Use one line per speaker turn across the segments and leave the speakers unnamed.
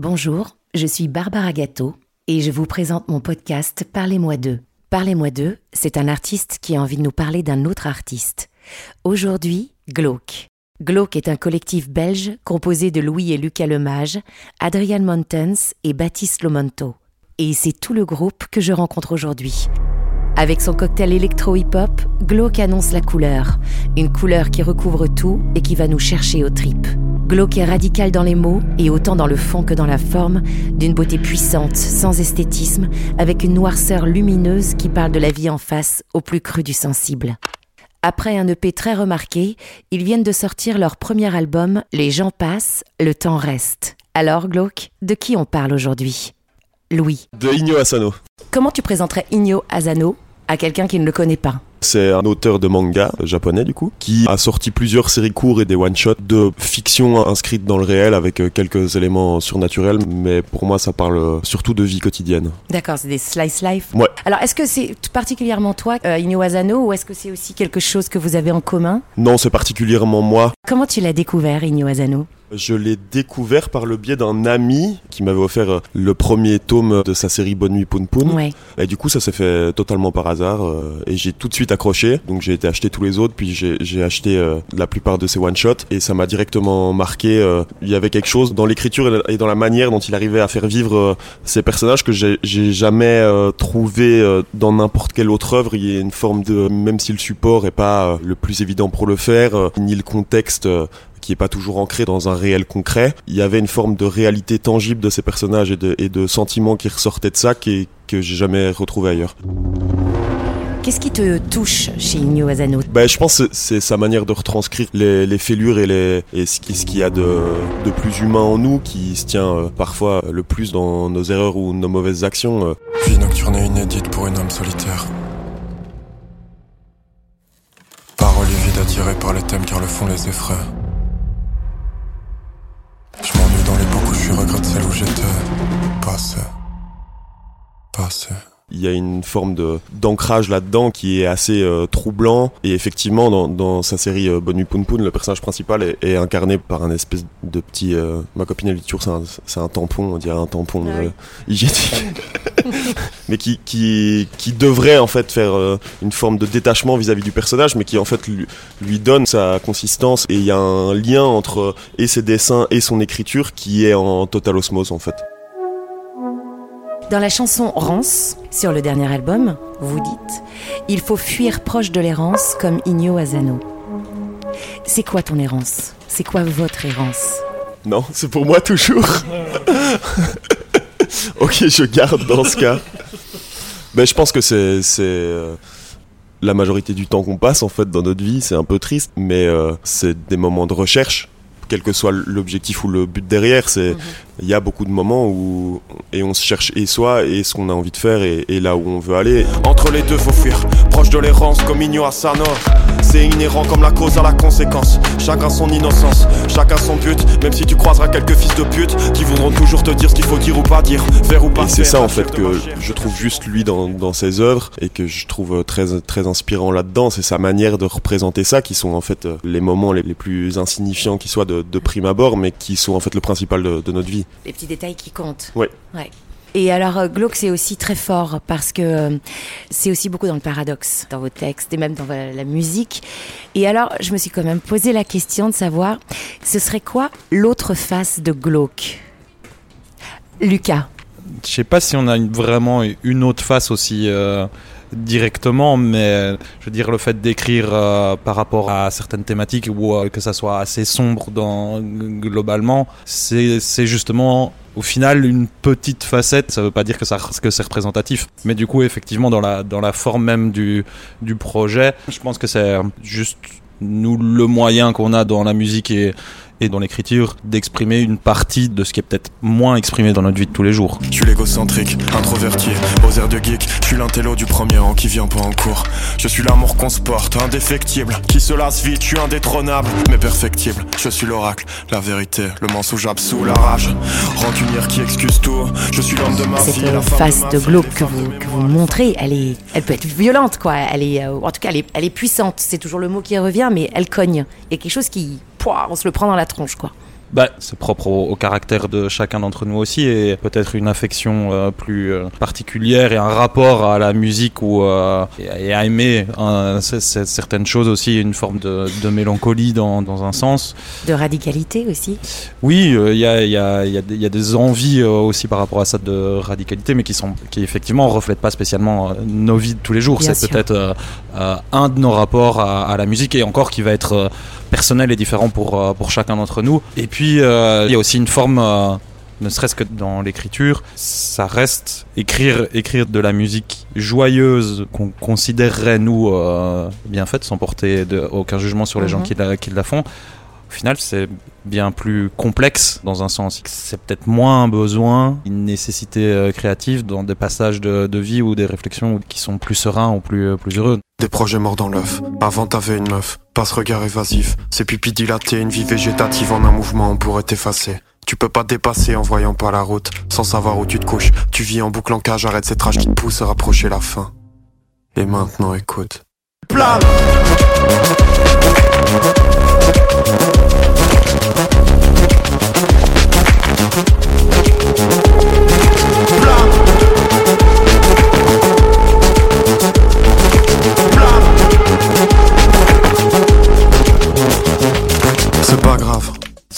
Bonjour, je suis Barbara Gâteau et je vous présente mon podcast Parlez-moi d'eux. Parlez-moi d'eux, c'est un artiste qui a envie de nous parler d'un autre artiste. Aujourd'hui, Glauque. Glauque est un collectif belge composé de Louis et Lucas Lemage, Adrian Montens et Baptiste Lomonto. Et c'est tout le groupe que je rencontre aujourd'hui. Avec son cocktail électro-hip-hop, Glauque annonce la couleur. Une couleur qui recouvre tout et qui va nous chercher aux tripes. Glauque est radical dans les mots et autant dans le fond que dans la forme, d'une beauté puissante, sans esthétisme, avec une noirceur lumineuse qui parle de la vie en face au plus cru du sensible. Après un EP très remarqué, ils viennent de sortir leur premier album Les gens passent, le temps reste. Alors, Glauque, de qui on parle aujourd'hui? Louis.
De Inyo Asano.
Comment tu présenterais Inyo Asano? À quelqu'un qui ne le connaît pas
c'est un auteur de manga japonais du coup qui a sorti plusieurs séries courtes et des one-shots de fiction inscrite dans le réel avec euh, quelques éléments surnaturels mais pour moi ça parle surtout de vie quotidienne.
D'accord, c'est des slice life.
Ouais.
Alors est-ce que c'est particulièrement toi euh, Inyo Asano ou est-ce que c'est aussi quelque chose que vous avez en commun?
Non, c'est particulièrement moi.
Comment tu l'as découvert Inyo Asano
je l'ai découvert par le biais d'un ami qui m'avait offert euh, le premier tome de sa série Bonne Nuit Poun Poun.
Ouais.
Et du coup, ça s'est fait totalement par hasard. euh, et j'ai tout de suite accroché. Donc j'ai été acheter tous les autres, puis j'ai acheté euh, la plupart de ses one-shots. Et ça m'a directement marqué. euh, Il y avait quelque chose dans l'écriture et dans la manière dont il arrivait à faire vivre ces personnages que j'ai jamais trouvé dans n'importe quelle autre œuvre. Il y a une forme de... Même si le support est pas le plus évident pour le faire, ni le contexte... qui est pas toujours ancré dans un réel concret. Il y avait une forme de réalité tangible de ces personnages et de, et de sentiments qui ressortaient de ça qui, que j'ai jamais retrouvé ailleurs.
Qu'est-ce qui te touche chez Inyo Asano?
Ben, je pense que c'est sa manière de retranscrire les, les fêlures et, les, et ce qui- ce qu'il y a de, de plus humain en nous, qui se tient euh, parfois le plus dans nos erreurs ou nos mauvaises actions. euh.
Vie nocturne et inédite pour une âme solitaire. Paroles vides attirées par les thèmes car le fond les effraie.
Il y a une forme de d'ancrage là-dedans qui est assez euh, troublant. Et effectivement, dans, dans sa série euh, Bonne Poun le personnage principal est, est incarné par un espèce de petit... euh, ma copine, elle dit toujours c'est un, c'est un tampon, on dirait un tampon
Ah
euh,
oui.
hygiénique. mais qui, qui, qui devrait en fait faire euh, une forme de détachement vis-à-vis du personnage, mais qui en fait lui, lui donne sa consistance. Et il y a un lien entre euh, et ses dessins et son écriture qui est en totale osmose en fait.
Dans la chanson Rance, sur le dernier album, vous dites Il faut fuir proche de l'errance comme Inyo Asano. C'est quoi ton errance? C'est quoi votre errance?
Non, c'est pour moi toujours. ok, je garde dans ce cas. Ben, je pense que c'est euh, la majorité du temps qu'on passe en fait dans notre vie. C'est un peu triste, mais euh, c'est des moments de recherche, quel que soit l'objectif ou le but derrière. C'est il y a beaucoup de moments où et on se cherche et soi et ce qu'on a envie de faire et, et là où on veut aller.
Entre les deux, faut fuir. Proche de l'errance comme Igno Asano. C'est inhérent comme la cause à la conséquence. Chacun son innocence, chacun son but. Même si tu croiseras quelques fils de pute qui voudront toujours te dire ce qu'il faut dire ou pas dire, faire ou pas
Et c'est ça en fait que je trouve juste lui dans, dans ses œuvres et que je trouve très très inspirant là-dedans, c'est sa manière de représenter ça qui sont en fait euh, les moments les, les plus insignifiants qui soient de, de prime abord mais qui sont en fait le principal de, de notre vie.
Les petits détails qui comptent.
Ouais.
Ouais. Et alors, euh, Glauque, c'est aussi très fort parce que euh, c'est aussi beaucoup dans le paradoxe, dans vos textes et même dans la la musique. Et alors, je me suis quand même posé la question de savoir, ce serait quoi l'autre face de Glauque? Lucas.
Je sais pas si on a une- vraiment une autre face aussi euh, directement, mais je veux dire le fait d'écrire euh, par rapport à certaines thématiques ou euh, que ça soit assez sombre dans globalement, c'est justement au final une petite facette. Ça veut pas dire que ça que c'est représentatif, mais du coup effectivement dans la dans la forme même du du projet, je pense que c'est juste nous le moyen qu'on a dans la musique et et dans l'écriture d'exprimer une partie de ce qui est peut-être moins exprimé dans notre vie de tous les jours.
Je suis l'égocentrique, introverti, aux airs de geek. Je suis l'intello du premier rang qui vient pas en cours. Je suis l'amour qu'on se porte, indéfectible. Qui se lasse vite, je suis indétrônable, mais perfectible. Je suis l'oracle, la vérité, le mensonge absous, la rage. Rancunière qui excuse tout. Je suis l'homme de ma
Cette
vie,
euh,
la
face de
vie,
Glauque que vous,
de
que vous montrez, elle, est, elle peut être violente, quoi. Elle est, euh, en tout cas, elle est, elle est puissante. C'est toujours le mot qui revient, mais elle cogne. Il y a quelque chose qui, pouah, on se le prend dans la tronche, quoi.
bah, c'est propre au, au caractère de chacun d'entre nous aussi et peut-être une affection euh, plus euh, particulière et un rapport à la musique ou euh, et, et à aimer c- c- certaines choses aussi, une forme de, de mélancolie dans, dans un sens.
De radicalité aussi.
Oui, il y, a, il y, a, il y, a des- il y a des envies aussi par rapport à ça de radicalité, mais qui sont qui effectivement reflètent pas spécialement nos vies de tous les jours. C'est peut-être un de nos rapports à, à la musique et encore qui va être personnel et différent pour euh, pour chacun d'entre nous. Et puis euh, il y a aussi une forme euh, ne serait-ce que dans l'écriture, ça reste écrire écrire de la musique joyeuse qu'on considérerait nous euh, bien faite sans porter de, aucun jugement sur les gens
Mhm.
qui la, qui la font. Au final, c'est bien plus complexe dans un sens. C'est peut-être moins un besoin, une nécessité euh, créative dans des passages de, de vie ou des réflexions qui sont plus sereins ou plus, plus heureux.
Des projets morts dans l'œuf. Avant t'avais une meuf, pas ce regard évasif. Ses pupilles dilatées, une vie végétative en un mouvement, on pourrait t'effacer. Tu peux pas te dépasser en voyant pas la route, sans savoir où tu te couches. Tu vis en boucle en cage, arrête cette rage qui te pousse à rapprocher la fin. Et maintenant écoute. Plane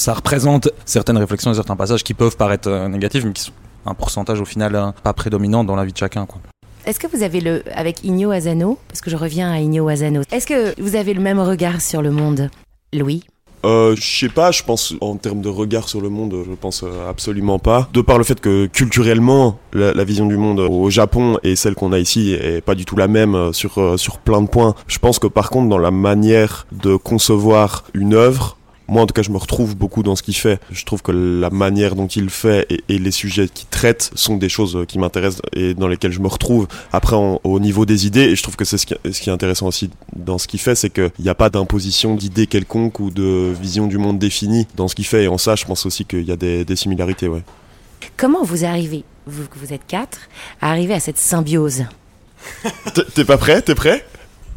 Ça représente certaines réflexions et certains passages qui peuvent paraître euh, négatifs, mais qui sont un pourcentage au final euh, pas prédominant dans la vie de chacun. Quoi.
Est-ce que vous avez le avec Igno Asano parce que je reviens à Igno Asano. Est-ce que vous avez le même regard sur le monde, Louis?
Euh, je sais pas, je pense en termes de regard sur le monde, je pense euh, absolument pas. De par le fait que culturellement, la, la vision du monde au Japon et celle qu'on a ici est pas du tout la même sur euh, sur plein de points. Je pense que par contre dans la manière de concevoir une œuvre, moi en tout cas je me retrouve beaucoup dans ce qu'il fait. Je trouve que la manière dont il fait et, et les sujets qu'il traite sont des choses euh, qui m'intéressent et dans lesquelles je me retrouve. Après en- au niveau des idées, et je trouve que c'est ce qui, ce qui est intéressant aussi dans ce qu'il fait, c'est qu'il n'y a pas d'imposition d'idées quelconques ou de vision du monde définie dans ce qu'il fait. Et en ça, je pense aussi qu'il y a des, des similarités, ouais.
Comment vous arrivez, vous vous êtes quatre, à arriver à cette symbiose?
T'es pas prêt? T'es prêt?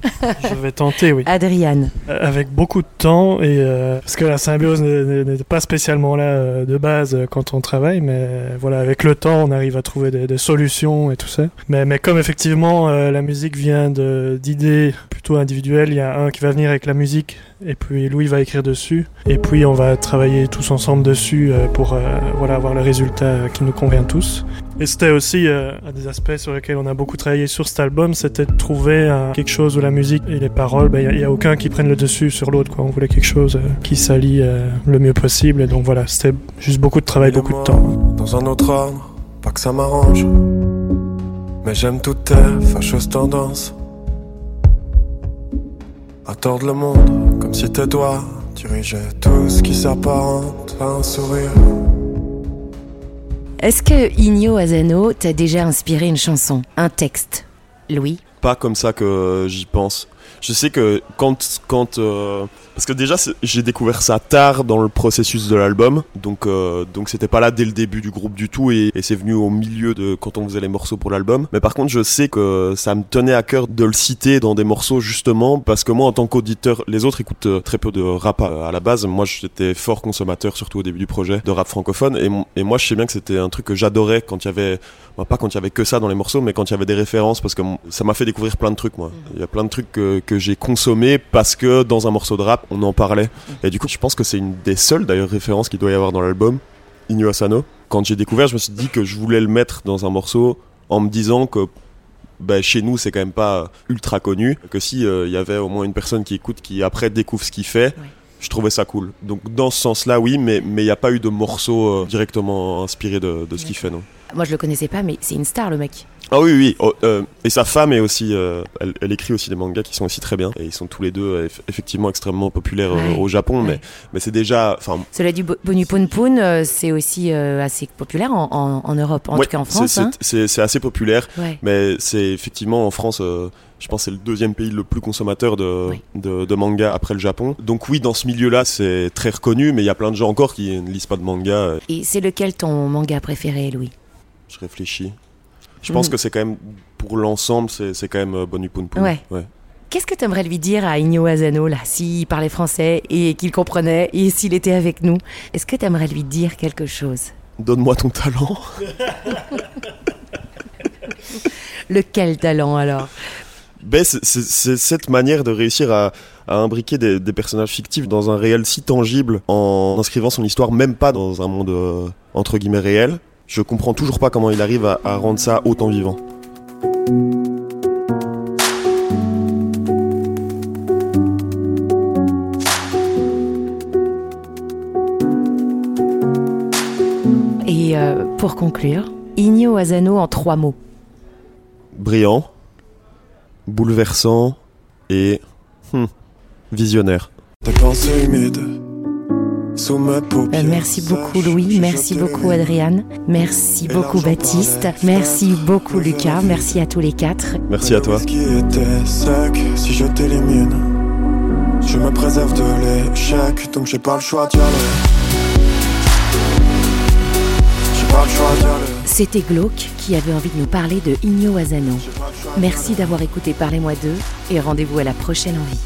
Je vais tenter, oui.
Adriane,
Euh, Avec beaucoup de temps, et euh, parce que la symbiose n'est- pas spécialement là euh, de base euh, quand on travaille, mais voilà, avec le temps, on arrive à trouver des, des solutions et tout ça. Mais, mais comme effectivement euh, la musique vient d'idées plutôt individuelles, il y a un qui va venir avec la musique, et puis Louis va écrire dessus, et puis on va travailler tous ensemble dessus euh, pour euh, voilà avoir le résultat euh, qui nous convient tous. Et c'était aussi un des aspects sur lesquels on a beaucoup travaillé sur cet album, c'était de trouver quelque chose où la musique et les paroles, il n'y a, a aucun qui prenne le dessus sur l'autre. On voulait quelque chose qui s'allie le mieux possible. Et donc voilà, c'était juste beaucoup de travail, beaucoup de temps.
Dans un autre ordre, pas que ça m'arrange. Mais j'aime toutes tes fâcheuses tendances. À tordre le monde, comme si tes doigts dirigeaient tout ce qui s'apparente à un sourire.
est-ce que Igno Asano t'a déjà inspiré une chanson, un texte? Louis?
Pas comme ça que j'y pense. Je sais que quand, quand euh, parce que déjà j'ai découvert ça tard dans le processus de l'album, donc euh, donc c'était pas là dès le début du groupe du tout et, et c'est venu au milieu de quand on faisait les morceaux pour l'album. Mais par contre je sais que ça me tenait à cœur de le citer dans des morceaux justement parce que moi en tant qu'auditeur, les autres écoutent euh, très peu de rap à, à la base. Moi j'étais fort consommateur surtout au début du projet de rap francophone et, et moi je sais bien que c'était un truc que j'adorais quand il y avait Bah, pas quand il y avait que ça dans les morceaux, mais quand il y avait des références, parce que ça m'a fait découvrir plein de trucs, moi. Il y a plein de trucs que, que j'ai consommés parce que dans un morceau de rap, on en parlait. Et du coup, je pense que c'est une des seules, d'ailleurs, références qu'il doit y avoir dans l'album, Inyo Asano. Quand j'ai découvert, je me suis dit que je voulais le mettre dans un morceau en me disant que bah, chez nous, c'est quand même pas ultra connu, que si euh, il y avait au moins une personne qui écoute, qui après découvre ce qu'il fait, je trouvais ça cool. Donc dans ce sens-là, oui, mais mais il n'y a pas eu de morceau euh, directement inspiré de, de ce qu'il fait, non.
Moi je le connaissais pas, mais c'est une star le mec.
Ah oui, oui. Oh, euh, et sa femme est aussi, euh, elle, elle écrit aussi des mangas qui sont aussi très bien. Et ils sont tous les deux euh, eff- effectivement extrêmement populaires
Ouais.
au Japon,
Ouais.
mais mais c'est déjà,
Cela du Bo- Bonupon Poon, c'est aussi assez populaire en, en- en Europe, en
ouais,
tout cas en France.
c'est
hein.
c'est assez populaire, mais c'est effectivement en France. je pense que c'est le deuxième pays le plus consommateur de,
Oui.
de, de manga après le Japon. Donc oui, dans ce milieu-là, c'est très reconnu, mais il y a plein de gens encore qui ne lisent pas de manga.
Et c'est lequel ton manga préféré, Louis?
Je réfléchis. Je pense
Mm.
que c'est quand même, pour l'ensemble, c'est quand même euh, Bonu Poon Poon.
Ouais. Qu'est-ce que tu aimerais lui dire à Igno Azano, là, s'il parlait français et qu'il comprenait et s'il était avec nous? Est-ce que tu aimerais lui dire quelque chose?
Donne-moi ton talent.
Lequel talent alors?
Ben, c'est cette manière de réussir à, imbriquer des, personnages fictifs dans un réel si tangible en inscrivant son histoire même pas dans un monde euh, entre guillemets réel. Je comprends toujours pas comment il arrive à, à rendre ça autant vivant.
Et euh, pour conclure, Igno Asano en trois mots.
Brillant, bouleversant et hmm, visionnaire.
Merci beaucoup Louis, merci beaucoup Adriane, merci beaucoup Baptiste, merci beaucoup Lucas, merci à tous les quatre.
Merci à toi.
Si je t'élimine, je me préserve de l'échec, donc j'ai pas le choix d'y
C'était Glauque qui avait envie de nous parler de Igno Asano. Merci d'avoir écouté Parlez-moi d'eux et rendez-vous à la prochaine envie.